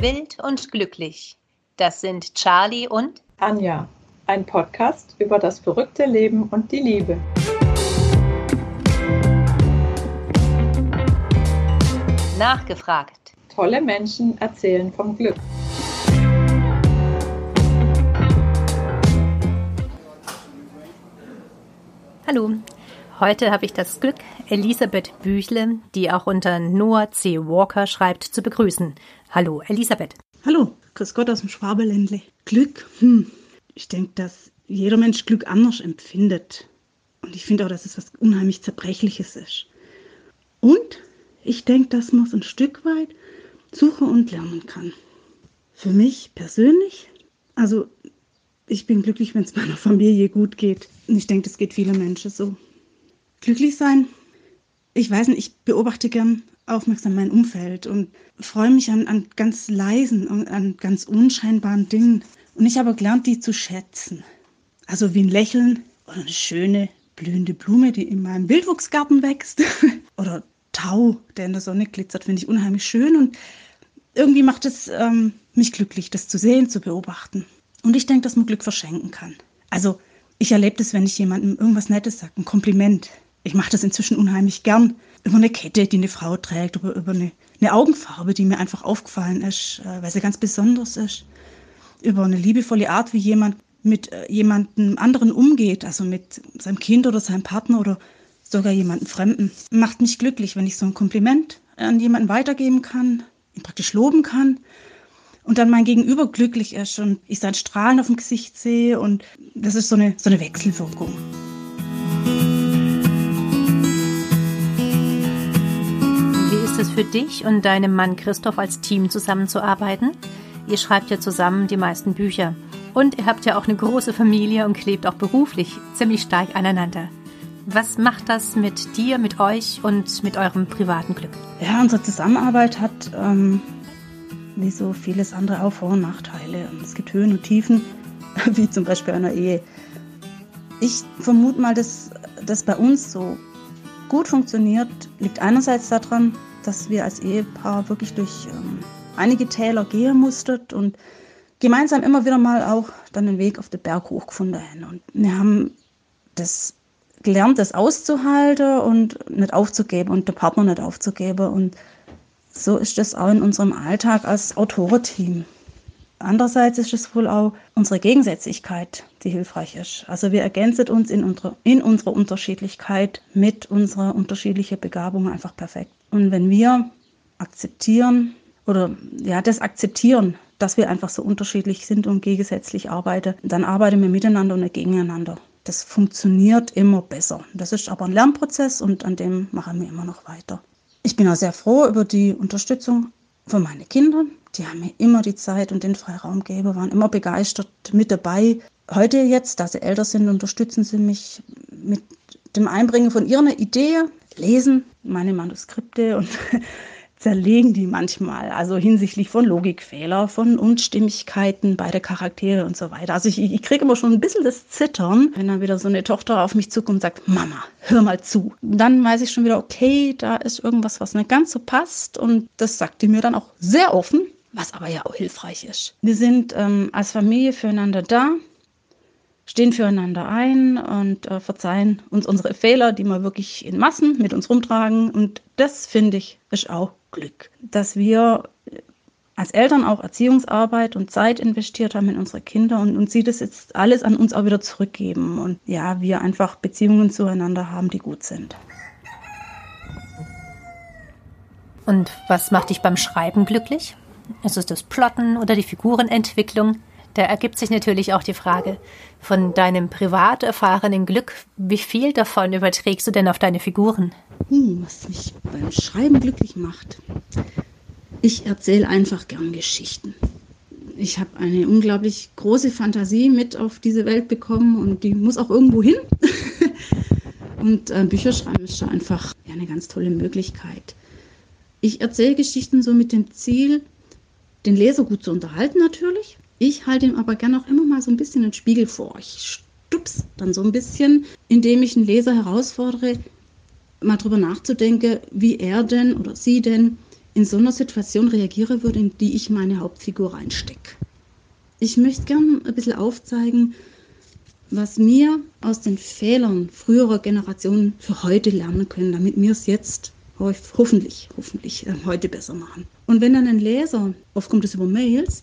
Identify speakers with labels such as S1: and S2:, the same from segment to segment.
S1: Wild und glücklich. Das sind Charlie und
S2: Anja. Ein Podcast über das verrückte Leben und die Liebe.
S1: Nachgefragt.
S2: Tolle Menschen erzählen vom Glück.
S1: Hallo, heute habe ich das Glück, Elisabeth Büchle, die auch unter Noah C. Walker schreibt, zu begrüßen. Hallo, Elisabeth.
S3: Hallo, Grüß Gott aus dem Schwabeländle. Glück, hm. ich denke, dass jeder Mensch Glück anders empfindet. Und ich finde auch, dass es was unheimlich Zerbrechliches ist. Und ich denke, dass man es ein Stück weit suchen und lernen kann. Für mich persönlich, also ich bin glücklich, wenn es meiner Familie gut geht. Und ich denke, das geht vielen Menschen so. Glücklich sein, ich weiß nicht, ich beobachte gern aufmerksam mein Umfeld und freue mich an, an ganz leisen und an ganz unscheinbaren Dingen. Und ich habe gelernt, die zu schätzen. Also wie ein Lächeln oder eine schöne blühende Blume, die in meinem Wildwuchsgarten wächst. oder Tau, der in der Sonne glitzert, finde ich unheimlich schön. Und irgendwie macht es ähm, mich glücklich, das zu sehen, zu beobachten. Und ich denke, dass man Glück verschenken kann. Also ich erlebe das, wenn ich jemandem irgendwas Nettes sage, ein Kompliment. Ich mache das inzwischen unheimlich gern. Über eine Kette, die eine Frau trägt, über, über eine, eine Augenfarbe, die mir einfach aufgefallen ist, äh, weil sie ganz besonders ist. Über eine liebevolle Art, wie jemand mit äh, jemandem anderen umgeht, also mit seinem Kind oder seinem Partner oder sogar jemandem Fremden. Macht mich glücklich, wenn ich so ein Kompliment an jemanden weitergeben kann, ihn praktisch loben kann und dann mein Gegenüber glücklich ist und ich sein Strahlen auf dem Gesicht sehe und das ist so eine, so eine Wechselwirkung.
S1: Für dich und deinem Mann Christoph als Team zusammenzuarbeiten? Ihr schreibt ja zusammen die meisten Bücher. Und ihr habt ja auch eine große Familie und klebt auch beruflich ziemlich stark aneinander. Was macht das mit dir, mit euch und mit eurem privaten Glück?
S3: Ja, unsere Zusammenarbeit hat ähm, wie so vieles andere auch Vor- und Nachteile. Es gibt Höhen und Tiefen, wie zum Beispiel einer Ehe. Ich vermute mal, dass das bei uns so gut funktioniert, liegt einerseits daran, dass wir als Ehepaar wirklich durch ähm, einige Täler gehen mussten und gemeinsam immer wieder mal auch dann den Weg auf den Berg hochgefunden haben. Und wir haben das gelernt, das auszuhalten und nicht aufzugeben und den Partner nicht aufzugeben. Und so ist es auch in unserem Alltag als Autorenteam. Andererseits ist es wohl auch unsere Gegensätzlichkeit, die hilfreich ist. Also wir ergänzen uns in, unsere, in unserer Unterschiedlichkeit mit unserer unterschiedlichen Begabung einfach perfekt. Und wenn wir akzeptieren oder ja, das akzeptieren, dass wir einfach so unterschiedlich sind und gegensätzlich arbeiten, dann arbeiten wir miteinander und nicht gegeneinander. Das funktioniert immer besser. Das ist aber ein Lernprozess und an dem machen wir immer noch weiter. Ich bin auch sehr froh über die Unterstützung von meinen Kindern. Die haben mir immer die Zeit und den Freiraum gegeben, waren immer begeistert mit dabei. Heute jetzt, da sie älter sind, unterstützen sie mich mit dem Einbringen von ihren Ideen, lesen meine Manuskripte und zerlegen die manchmal, also hinsichtlich von Logikfehler, von Unstimmigkeiten bei der Charaktere und so weiter. Also ich, ich kriege immer schon ein bisschen das Zittern, wenn dann wieder so eine Tochter auf mich zukommt und sagt, Mama, hör mal zu. Dann weiß ich schon wieder, okay, da ist irgendwas, was nicht ganz so passt und das sagt die mir dann auch sehr offen, was aber ja auch hilfreich ist. Wir sind ähm, als Familie füreinander da, stehen füreinander ein und äh, verzeihen uns unsere Fehler, die wir wirklich in Massen mit uns rumtragen. Und das finde ich ist auch Glück, dass wir als Eltern auch Erziehungsarbeit und Zeit investiert haben in unsere Kinder und, und sie das jetzt alles an uns auch wieder zurückgeben und ja, wir einfach Beziehungen zueinander haben, die gut sind.
S1: Und was macht dich beim Schreiben glücklich? Ist es das Plotten oder die Figurenentwicklung? Da ergibt sich natürlich auch die Frage, von deinem privat erfahrenen Glück, wie viel davon überträgst du denn auf deine Figuren?
S3: Hm, was mich beim Schreiben glücklich macht. Ich erzähle einfach gern Geschichten. Ich habe eine unglaublich große Fantasie mit auf diese Welt bekommen und die muss auch irgendwo hin. und äh, Bücher schreiben ist schon einfach ja, eine ganz tolle Möglichkeit. Ich erzähle Geschichten so mit dem Ziel, den Leser gut zu unterhalten natürlich. Ich halte ihm aber gerne auch immer mal so ein bisschen einen Spiegel vor. Ich stups dann so ein bisschen, indem ich einen Leser herausfordere, mal drüber nachzudenken, wie er denn oder sie denn in so einer Situation reagieren würde, in die ich meine Hauptfigur reinstecke. Ich möchte gerne ein bisschen aufzeigen, was wir aus den Fehlern früherer Generationen für heute lernen können, damit wir es jetzt hoffentlich, hoffentlich äh, heute besser machen. Und wenn dann ein Leser, oft kommt es über Mails,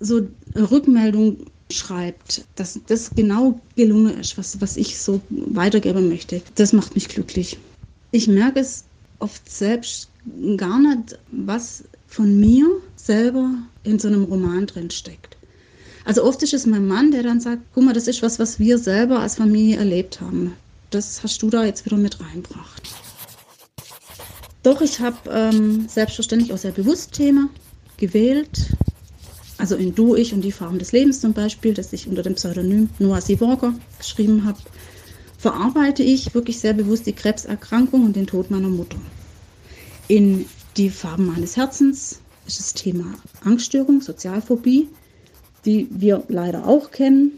S3: so Rückmeldung schreibt, dass das genau gelungen ist, was, was ich so weitergeben möchte, das macht mich glücklich. Ich merke es oft selbst gar nicht, was von mir selber in so einem Roman drin steckt. Also oft ist es mein Mann, der dann sagt, guck mal, das ist was, was wir selber als Familie erlebt haben. Das hast du da jetzt wieder mit reinbracht. Doch, ich habe ähm, selbstverständlich auch sehr bewusst Thema gewählt. Also in Du, Ich und die Farben des Lebens zum Beispiel, das ich unter dem Pseudonym Noah C. Walker geschrieben habe, verarbeite ich wirklich sehr bewusst die Krebserkrankung und den Tod meiner Mutter. In Die Farben meines Herzens ist das Thema Angststörung, Sozialphobie, die wir leider auch kennen.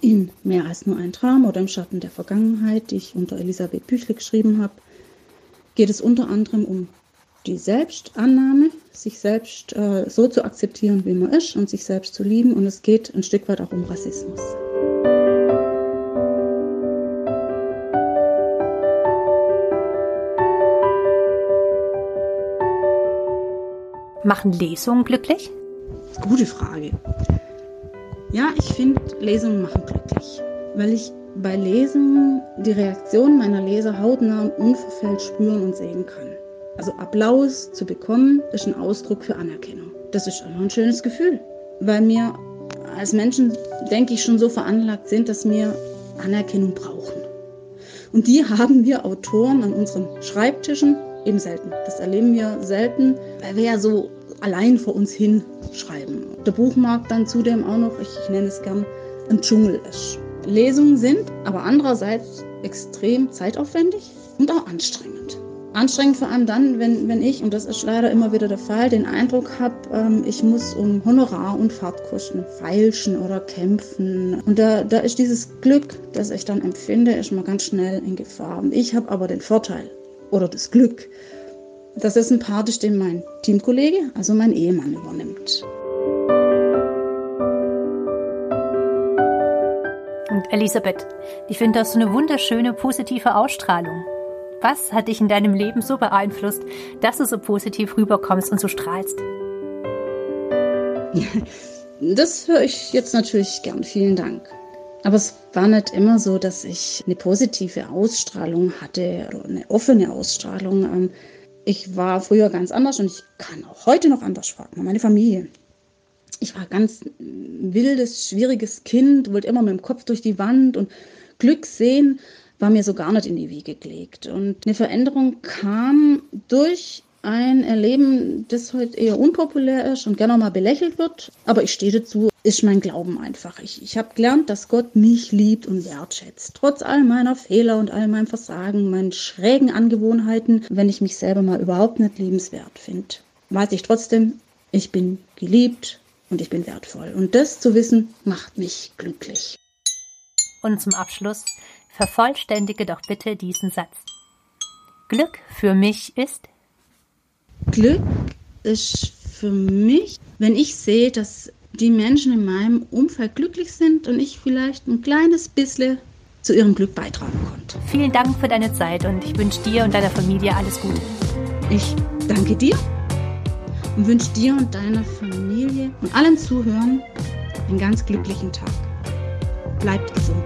S3: In Mehr als nur ein Traum oder im Schatten der Vergangenheit, die ich unter Elisabeth Büchle geschrieben habe, geht es unter anderem um die Selbstannahme, sich selbst äh, so zu akzeptieren, wie man ist und sich selbst zu lieben. Und es geht ein Stück weit auch um Rassismus.
S1: Machen Lesungen glücklich?
S3: Gute Frage. Ja, ich finde, Lesungen machen glücklich, weil ich bei Lesungen die Reaktion meiner Leser hautnah und unverfällt spüren und sehen kann. Also Applaus zu bekommen, ist ein Ausdruck für Anerkennung. Das ist einfach ein schönes Gefühl, weil wir als Menschen, denke ich, schon so veranlagt sind, dass wir Anerkennung brauchen. Und die haben wir Autoren an unseren Schreibtischen eben selten. Das erleben wir selten, weil wir ja so allein vor uns hin schreiben. Der Buchmarkt dann zudem auch noch, ich, ich nenne es gern, ein Dschungel ist. Lesungen sind aber andererseits extrem zeitaufwendig und auch anstrengend. Anstrengend vor allem dann, wenn, wenn ich, und das ist leider immer wieder der Fall, den Eindruck habe, ähm, ich muss um Honorar und Fahrtkosten feilschen oder kämpfen. Und da, da ist dieses Glück, das ich dann empfinde, ist mal ganz schnell in Gefahr. Ich habe aber den Vorteil oder das Glück, dass es ein Part ist, den mein Teamkollege, also mein Ehemann, übernimmt.
S1: Und Elisabeth, ich finde das eine wunderschöne, positive Ausstrahlung. Was hat dich in deinem Leben so beeinflusst, dass du so positiv rüberkommst und so strahlst?
S3: Das höre ich jetzt natürlich gern. Vielen Dank. Aber es war nicht immer so, dass ich eine positive Ausstrahlung hatte oder eine offene Ausstrahlung. Ähm, ich war früher ganz anders und ich kann auch heute noch anders fragen. Meine Familie ich war ganz wildes, schwieriges Kind, wollte immer mit dem Kopf durch die Wand und Glück sehen war mir so gar nicht in die Wiege gelegt. Und eine Veränderung kam durch ein Erleben, das heute eher unpopulär ist und gerne mal belächelt wird. Aber ich stehe dazu, ist mein Glauben einfach. Ich, ich habe gelernt, dass Gott mich liebt und wertschätzt. Trotz all meiner Fehler und all meinem Versagen, meinen schrägen Angewohnheiten, wenn ich mich selber mal überhaupt nicht liebenswert finde, weiß ich trotzdem, ich bin geliebt, und ich bin wertvoll. Und das zu wissen, macht mich glücklich.
S1: Und zum Abschluss, vervollständige doch bitte diesen Satz. Glück für mich ist?
S3: Glück ist für mich, wenn ich sehe, dass die Menschen in meinem Umfeld glücklich sind und ich vielleicht ein kleines bisschen zu ihrem Glück beitragen konnte.
S1: Vielen Dank für deine Zeit und ich wünsche dir und deiner Familie alles Gute.
S3: Ich danke dir und wünsche dir und deiner Familie und allen Zuhörern einen ganz glücklichen Tag. Bleibt gesund.